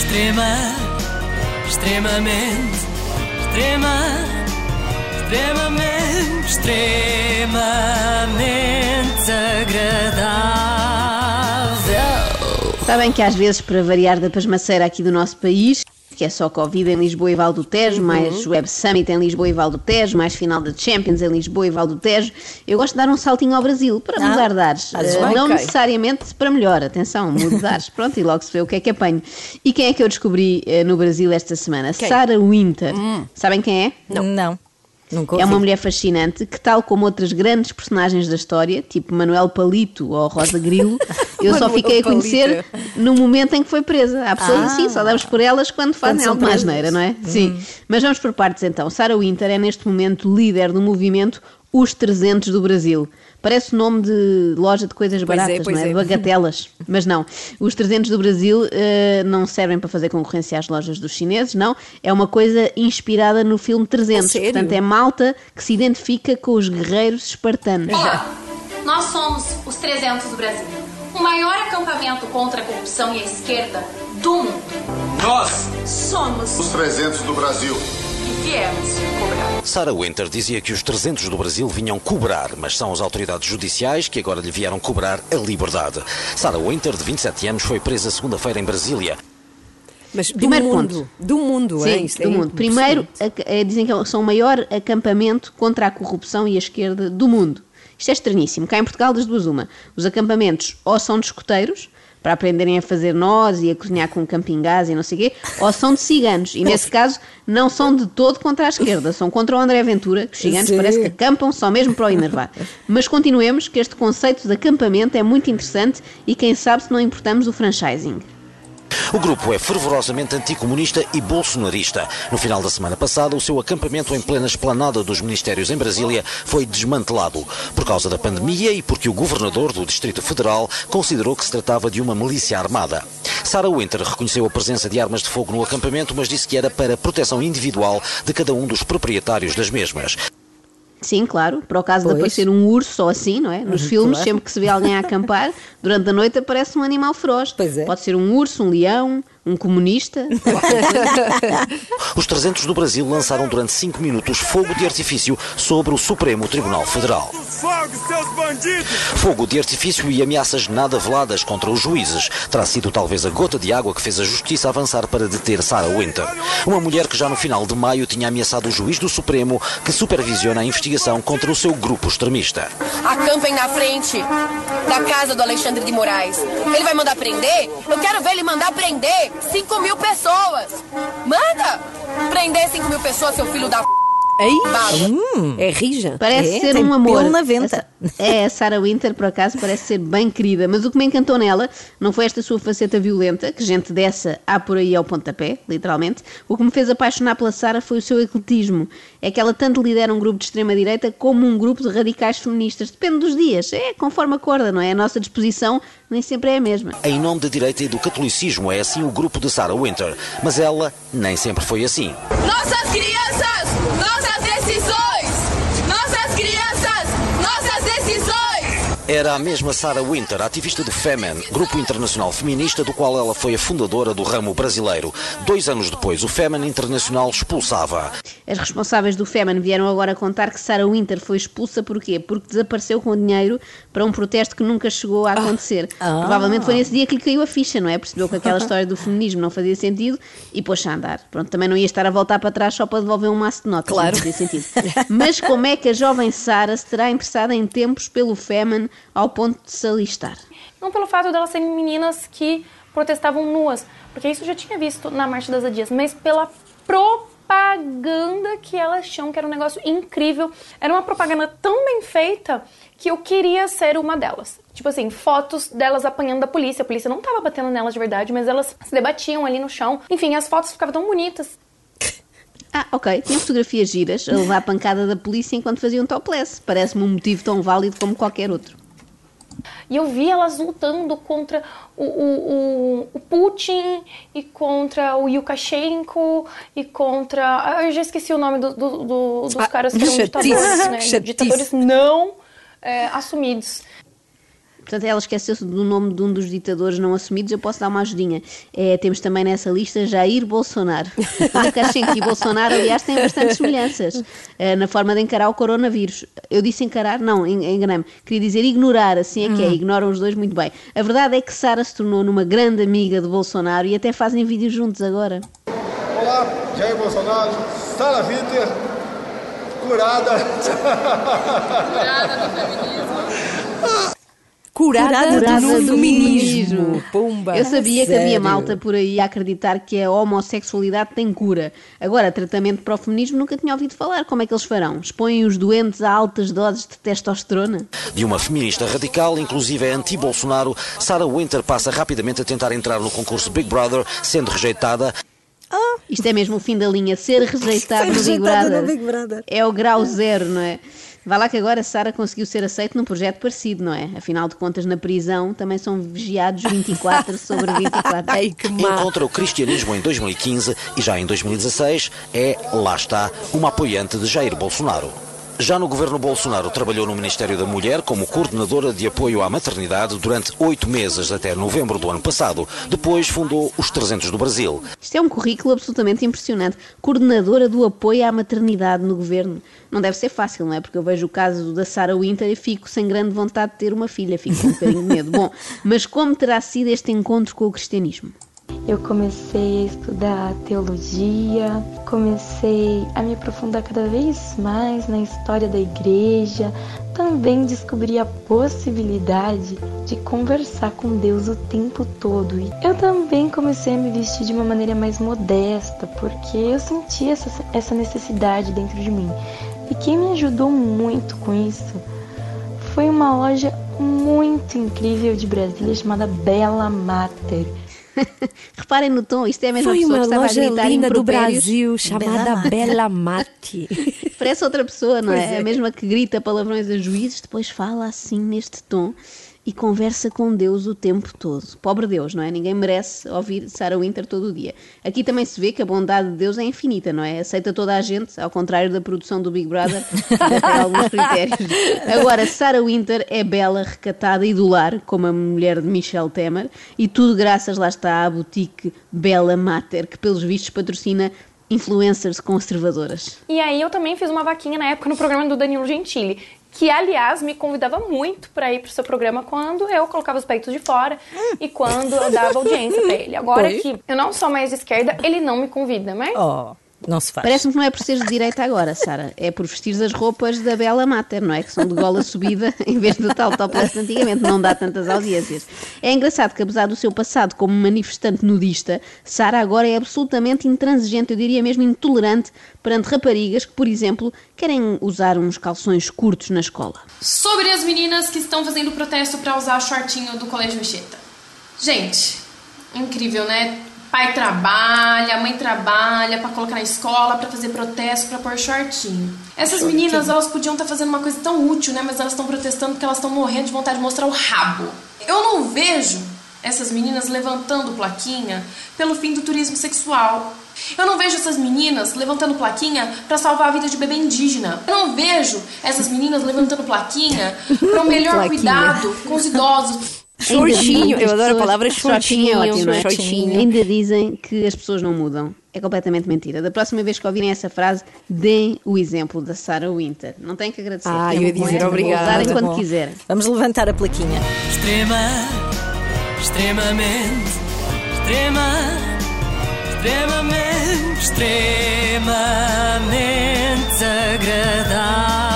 Extrema, extremamente, extrema, extremamente, extremamente agradável. Sabem que às vezes, para variar da pasmaceira aqui do nosso país, que é só Covid em Lisboa e Val do Tejo, mais Web Summit em Lisboa e Val do Tejo, mais final da Champions em Lisboa e Val do Tejo, eu gosto de dar um saltinho ao Brasil para mudar de ares. fazes Eh, bem. não Ok. necessariamente para melhor, atenção, ares. Pronto, e logo se vê o que é que apanho. E quem é que eu descobri eh, no Brasil esta semana? Sarah Winter. Sabem quem é? Não. Ouvi. É uma mulher fascinante que, tal como outras grandes personagens da história, tipo Manuel Palito ou Rosa Grilo, eu só fiquei a conhecer no momento em que foi presa. Há pessoas Ah. assim, só damos por elas quando fazem são alguma asneira, não é? Sim. Mas vamos por partes então. Sarah Winter é neste momento líder do movimento Os 300 do Brasil. Parece o nome de loja de coisas Pois é, baratas, pois não é? é. Bagatelas. Mas não. Os 300 do Brasil eh, não servem para fazer concorrência às lojas dos chineses, não. É uma coisa inspirada no filme 300. A sério? Portanto, é malta que se identifica com os guerreiros espartanos. Olá, nós somos os 300 do Brasil. O maior acampamento contra a corrupção e a esquerda do mundo. Nós, Somos os 300 do Brasil. E viemos cobrar. Sarah Winter dizia que os 300 do Brasil vinham cobrar, mas são as autoridades judiciais que agora lhe vieram cobrar a liberdade. Sarah Winter, de 27 anos, foi presa segunda-feira em Brasília. Mas do Primeiro mundo. ponto. Do mundo, é Sim, Isto do é mundo. Primeiro, é, dizem que são o maior acampamento contra a corrupção e a esquerda do mundo. Isto é estranhíssimo. Cá em Portugal, das duas, uma. Os acampamentos ou são de escoteiros, para aprenderem a fazer nós e a cozinhar com camping gás e não sei o quê, ou são de ciganos. E nesse caso, não são de todo contra a esquerda, são contra o André Ventura, que os ciganos Sim. parece que acampam só mesmo para o enervar. Mas continuemos, que este conceito de acampamento é muito interessante e quem sabe se não importamos o franchising. O grupo é fervorosamente anticomunista e bolsonarista. No final da semana passada, o seu acampamento em plena esplanada dos ministérios em Brasília foi desmantelado por causa da pandemia e porque o governador do Distrito Federal considerou que se tratava de uma milícia armada. Sarah Winter reconheceu a presença de armas de fogo no acampamento, mas disse que era para proteção individual de cada um dos proprietários das mesmas. Sim, claro, para o caso de Pois. aparecer um urso ou assim, não é? Nos filmes, claro. sempre que se vê alguém a acampar, durante a noite aparece um animal feroz. Pois é. Pode ser um urso, um leão, um comunista. Os 300 do Brasil lançaram durante 5 minutos fogo de artifício sobre o Supremo Tribunal Federal. Fogo, de artifício e ameaças nada veladas contra os juízes. Terá sido talvez a gota de água que fez a justiça avançar para deter Sarah Winter. Uma mulher que já no final de maio tinha ameaçado o juiz do Supremo que supervisiona a investigação contra o seu grupo extremista. Acampem na frente da casa do Alexandre de Moraes. Ele vai mandar prender? Eu quero ver ele mandar prender 5 mil pessoas. Manda! Prender 5 mil pessoas, seu filho da p. Hum, é rija. Parece é, ser um amor. na venta. Essa- É, a Sarah Winter, por acaso, parece ser bem querida. Mas o que me encantou nela não foi esta sua faceta violenta, que gente dessa há por aí ao pontapé, literalmente. O que me fez apaixonar pela Sarah foi o seu ecletismo. É que ela tanto lidera um grupo de extrema-direita como um grupo de radicais feministas. Depende dos dias. É conforme acorda, não é? A nossa disposição nem sempre é a mesma. Em nome da direita e do catolicismo é assim o grupo de Sarah Winter. Mas ela nem sempre foi assim. Nossas crianças, nossas decisões! Nossas crianças, nossas decisões! Era a mesma Sarah Winter, ativista do FEMEN, grupo internacional feminista do qual ela foi a fundadora do ramo brasileiro. Dois anos depois, o FEMEN Internacional expulsava. As responsáveis do Femen vieram agora contar que Sarah Winter foi expulsa porquê? Porque desapareceu com dinheiro para um protesto que nunca chegou a acontecer. Ah. Provavelmente foi nesse dia que lhe caiu a ficha, não é? Percebeu que aquela história do feminismo não fazia sentido e pôs-se a andar. Pronto, também não ia estar a voltar para trás só para devolver um maço de notas. Claro. Não fazia sentido. Mas como é que a jovem Sarah se terá interessada em tempos pelo Femen ao ponto de se alistar? Não pelo fato delas serem meninas que protestavam nuas, porque isso eu já tinha visto na Marcha das Adias, mas pela propaganda que elas tinham, que era um negócio incrível. Era uma propaganda tão bem feita que eu queria ser uma delas. Tipo assim, fotos delas apanhando da polícia. A polícia não tava batendo nelas de verdade, mas elas se debatiam ali no chão. Enfim, as fotos ficavam tão bonitas. Ah, ok. Tinha fotografias giras a levar a pancada da polícia enquanto faziam topless. Parece-me um motivo tão válido como qualquer outro. E eu vi elas lutando contra o, o, o, Putin e contra o Lukashenko e contra. ah, Eu já esqueci o nome do, do- do- dos Ah, caras que eram chatice, ditadores, né? Ditadores não é, assumidos. Portanto, ela esqueceu-se do nome de um dos ditadores não assumidos. Eu posso dar uma ajudinha. É, temos também nessa lista Jair Bolsonaro. Lukashenko e Bolsonaro, aliás, têm bastantes semelhanças eh, na forma de encarar o coronavírus. Eu disse encarar? Não, en- enganei-me. Queria dizer ignorar, assim é que é. Ignoram os dois muito bem. A verdade é que Sara se tornou numa grande amiga de Bolsonaro e até fazem vídeos juntos agora. Olá, Jair Bolsonaro, Sara Winter, curada. Curada, Curada do do feminismo. feminismo. Pumba. Eu sabia que havia malta por aí a acreditar que a homossexualidade tem cura. Agora, tratamento para o feminismo nunca tinha ouvido falar. Como é que eles farão? Expõem os doentes a altas doses de testosterona? De uma feminista radical, inclusive é anti-Bolsonaro, Sarah Winter passa rapidamente a tentar entrar no concurso Big Brother, sendo rejeitada. Isto é mesmo o fim da linha. Ser rejeitado, Ser no, Big no Big Brother. É o grau zero, não é? Vá lá que agora Sara conseguiu ser aceita num projeto parecido, não é? Afinal de contas, na prisão também são vigiados 24 sobre 24. Ai, que. Encontra o cristianismo em 2015 e já em 2016 é, lá está, uma apoiante de Jair Bolsonaro. Já no governo Bolsonaro, trabalhou no Ministério da Mulher como coordenadora de apoio à maternidade durante oito meses, até novembro do ano passado. Depois fundou os 300 do Brasil. Isto é um currículo absolutamente impressionante. Coordenadora do apoio à maternidade no governo. Não deve ser fácil, não é? Porque eu vejo o caso da Sarah Winter e fico sem grande vontade de ter uma filha, fico com um bocadinho de medo. Bom, mas como terá sido este encontro com o cristianismo? Eu comecei a estudar teologia, comecei a me aprofundar cada vez mais na história da igreja, também descobri a possibilidade de conversar com Deus o tempo todo. E eu também comecei a me vestir de uma maneira mais modesta, porque eu sentia essa, essa necessidade dentro de mim. E quem me ajudou muito com isso foi uma loja muito incrível de Brasília chamada Bela Mater. Reparem no tom, isto é a mesma Foi pessoa que estava a gritar linda do. Brasil chamada Bela Mate. Parece outra pessoa, não é? é. A mesma que grita palavrões a juízes, depois fala assim neste tom e conversa com Deus o tempo todo. Pobre Deus, não é? Ninguém merece ouvir Sarah Winter todo o dia. Aqui também se vê que a bondade de Deus é infinita, não é? Aceita toda a gente, ao contrário da produção do Big Brother, ainda tem alguns critérios. Agora, Sarah Winter é bela, recatada e do lar, como a mulher de Michelle Temer, e tudo graças, lá está, à boutique Bela Mater, que pelos vistos patrocina influencers conservadoras. E aí eu também fiz uma vaquinha na época no programa do Danilo Gentili, que aliás me convidava muito para ir pro seu programa quando eu colocava os peitos de fora e quando eu dava audiência para ele. Agora Foi? que eu não sou mais de esquerda, ele não me convida, mas Oh, não se faz. Parece-me que não é por seres de direita agora, Sara. É por vestir as roupas da Bela Mater, não é? Que são de gola subida em vez do tal topless antigamente. Não dá tantas audiências. É engraçado que, apesar do seu passado como manifestante nudista, Sara agora é absolutamente intransigente, eu diria mesmo intolerante, perante raparigas que, por exemplo, querem usar uns calções curtos na escola. Sobre as meninas que estão fazendo protesto para usar o shortinho do Colégio Anchieta. Gente, incrível, né? Pai trabalha, mãe trabalha para colocar na escola, para fazer protesto, para pôr shortinho. Essas meninas, elas podiam estar fazendo uma coisa tão útil, né? Mas elas estão protestando porque elas estão morrendo de vontade de mostrar o rabo. Eu não vejo essas meninas levantando plaquinha pelo fim do turismo sexual. Eu não vejo essas meninas levantando plaquinha para salvar a vida de bebê indígena. Eu não vejo essas meninas levantando plaquinha para o melhor Plaquinha. cuidado com os idosos. Shortinho, eu adoro a palavra é é? É shortinho. Shortinho, Ainda dizem que as pessoas não mudam. É completamente mentira. Da próxima vez que ouvirem essa frase, deem o exemplo da Sarah Winter. Não têm que agradecer. Ah, eu ia dizer obrigada. Usarem quando quiserem. Vamos levantar a plaquinha. Extrema, extremamente, extrema, extremamente, extremamente agradável.